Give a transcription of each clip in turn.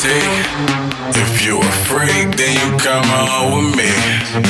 If you a freak, then you come on with me.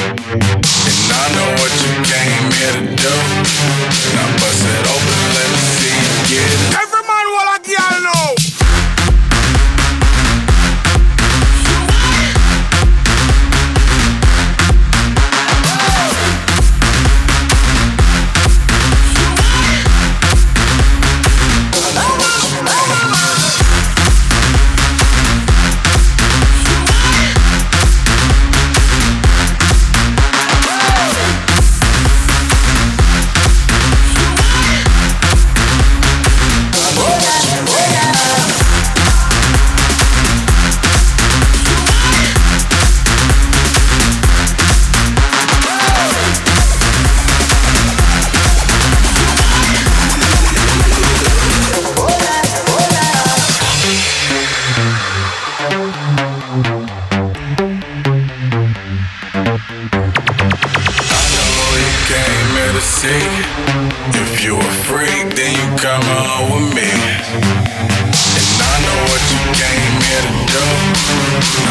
If you a freak, then you come on with me. And I know what you came here to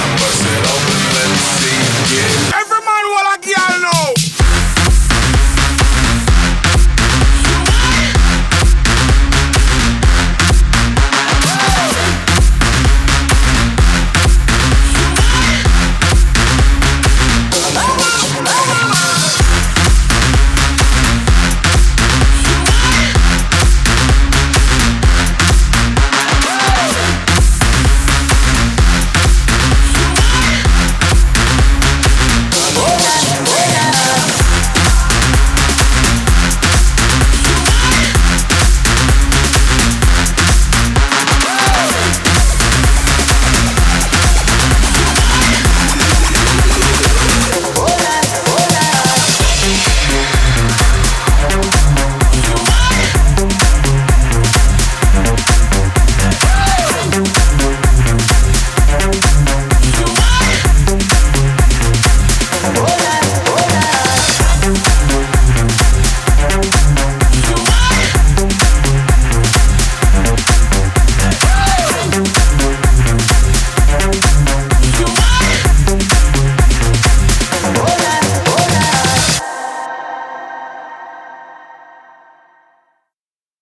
do.